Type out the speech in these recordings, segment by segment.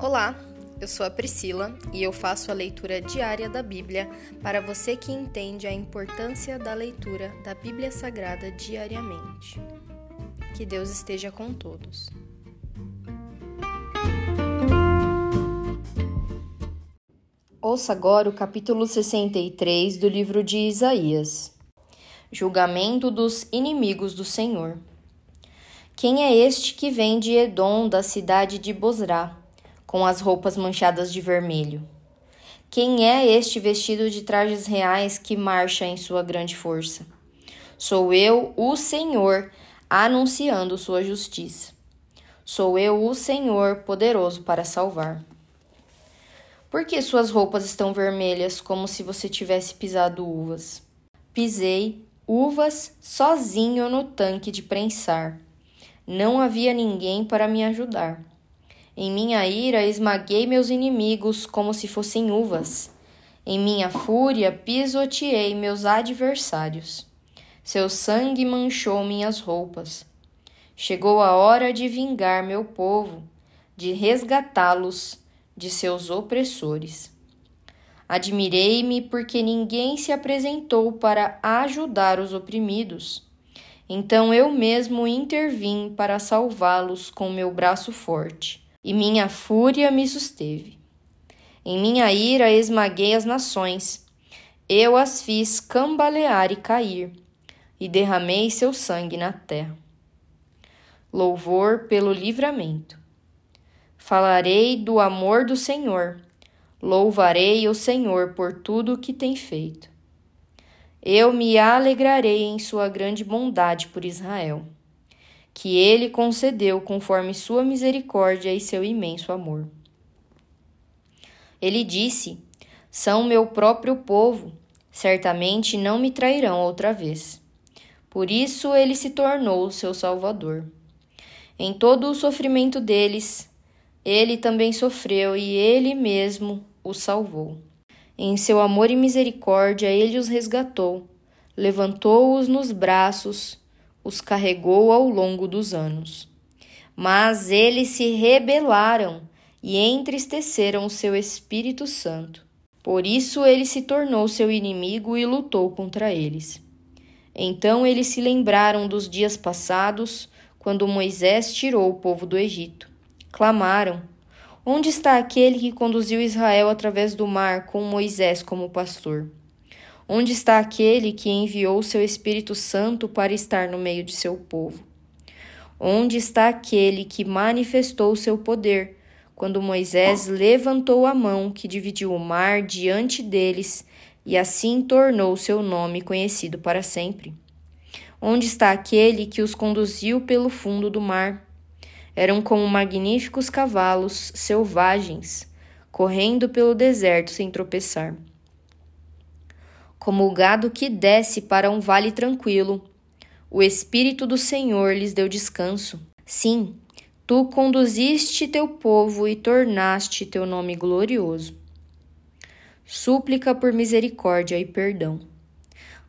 Olá, eu sou a Priscila e eu faço a leitura diária da Bíblia para você que entende a importância da leitura da Bíblia Sagrada diariamente. Que Deus esteja com todos. Ouça agora o capítulo 63 do livro de Isaías. Julgamento dos inimigos do Senhor. Quem é este que vem de Edom, da cidade de Bosra, com as roupas manchadas de vermelho? Quem é este vestido de trajes reais que marcha em sua grande força? Sou eu, o Senhor, anunciando sua justiça. Sou eu, o Senhor, poderoso para salvar. Por que suas roupas estão vermelhas, como se você tivesse pisado uvas? Pisei uvas sozinho no tanque de prensar. Não havia ninguém para me ajudar. Em minha ira esmaguei meus inimigos como se fossem uvas. Em minha fúria pisoteei meus adversários. Seu sangue manchou minhas roupas. Chegou a hora de vingar meu povo, de resgatá-los de seus opressores. Admirei-me porque ninguém se apresentou para ajudar os oprimidos. Então eu mesmo intervim para salvá-los com meu braço forte, e minha fúria me susteve. Em minha ira esmaguei as nações, eu as fiz cambalear e cair, e derramei seu sangue na terra. Louvor pelo livramento. Falarei do amor do Senhor, louvarei o Senhor por tudo o que tem feito. Eu me alegrarei em sua grande bondade por Israel, que ele concedeu conforme sua misericórdia e seu imenso amor. Ele disse: São meu próprio povo, certamente não me trairão outra vez. Por isso ele se tornou seu salvador. Em todo o sofrimento deles, ele também sofreu e ele mesmo os salvou. Em seu amor e misericórdia, ele os resgatou, levantou-os nos braços, os carregou ao longo dos anos. Mas eles se rebelaram e entristeceram o seu Espírito Santo. Por isso ele se tornou seu inimigo e lutou contra eles. Então eles se lembraram dos dias passados, quando Moisés tirou o povo do Egito. Clamaram: Onde está aquele que conduziu Israel através do mar com Moisés como pastor? Onde está aquele que enviou seu Espírito Santo para estar no meio de seu povo? Onde está aquele que manifestou seu poder quando Moisés levantou a mão que dividiu o mar diante deles e assim tornou seu nome conhecido para sempre? Onde está aquele que os conduziu pelo fundo do mar? Eram como magníficos cavalos selvagens, correndo pelo deserto sem tropeçar. Como o gado que desce para um vale tranquilo, o Espírito do Senhor lhes deu descanso. Sim, tu conduziste teu povo e tornaste teu nome glorioso. Súplica por misericórdia e perdão.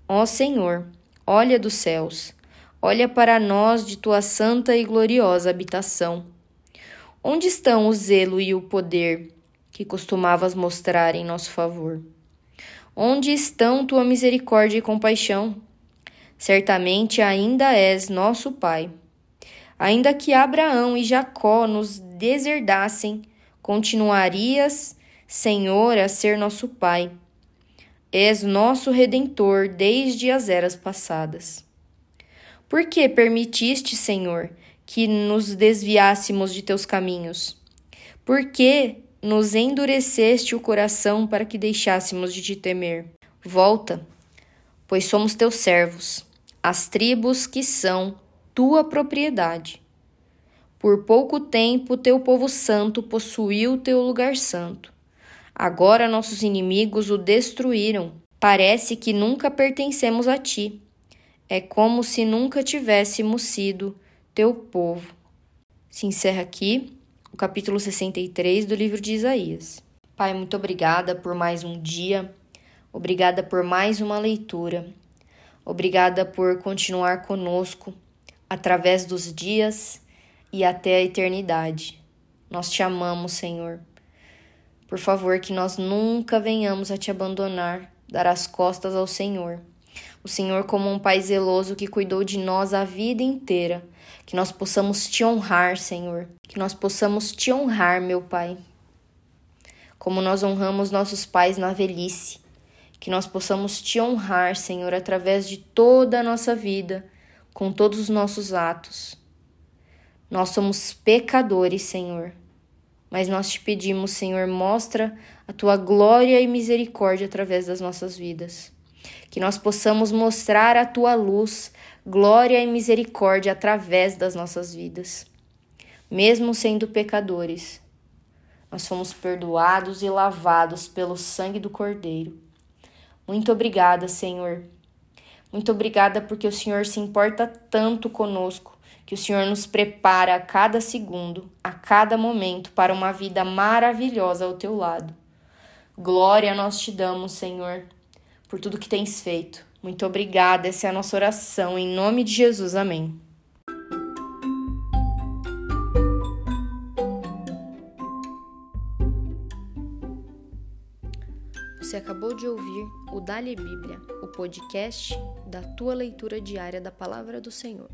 Ó Senhor, olha dos céus Olha para nós de tua santa e gloriosa habitação. Onde estão o zelo e o poder que costumavas mostrar em nosso favor? Onde estão tua misericórdia e compaixão? Certamente ainda és nosso Pai. Ainda que Abraão e Jacó nos deserdassem, continuarias, Senhor, a ser nosso Pai. És nosso Redentor desde as eras passadas. Por que permitiste, Senhor, que nos desviássemos de teus caminhos? Por que nos endureceste o coração para que deixássemos de te temer? Volta, pois somos teus servos, as tribos que são tua propriedade. Por pouco tempo teu povo santo possuiu teu lugar santo. Agora nossos inimigos o destruíram. Parece que nunca pertencemos a ti. É como se nunca tivéssemos sido teu povo. Se encerra aqui capítulo 63 do livro de Isaías. Pai, muito obrigada por mais um dia, obrigada por mais uma leitura, obrigada por continuar conosco através dos dias e até a eternidade. Nós te amamos, Senhor. Por favor, que nós nunca venhamos a te abandonar, dar as costas ao Senhor. O Senhor, como um Pai zeloso que cuidou de nós a vida inteira, que nós possamos te honrar, Senhor. Que nós possamos te honrar, meu Pai. Como nós honramos nossos pais na velhice. Que nós possamos te honrar, Senhor, através de toda a nossa vida, com todos os nossos atos. Nós somos pecadores, Senhor mas nós te pedimos, Senhor, mostra a tua glória e misericórdia através das nossas vidas. Que nós possamos mostrar a tua luz, glória e misericórdia através das nossas vidas. Mesmo sendo pecadores, nós fomos perdoados e lavados pelo sangue do Cordeiro. Muito obrigada, Senhor. Muito obrigada porque o Senhor se importa tanto conosco que o Senhor nos prepara a cada segundo, a cada momento para uma vida maravilhosa ao teu lado. Glória nós te damos, Senhor, por tudo que tens feito. Muito obrigada, essa é a nossa oração, em nome de Jesus, amém. Você acabou de ouvir o Dali Bíblia, o podcast da tua leitura diária da Palavra do Senhor.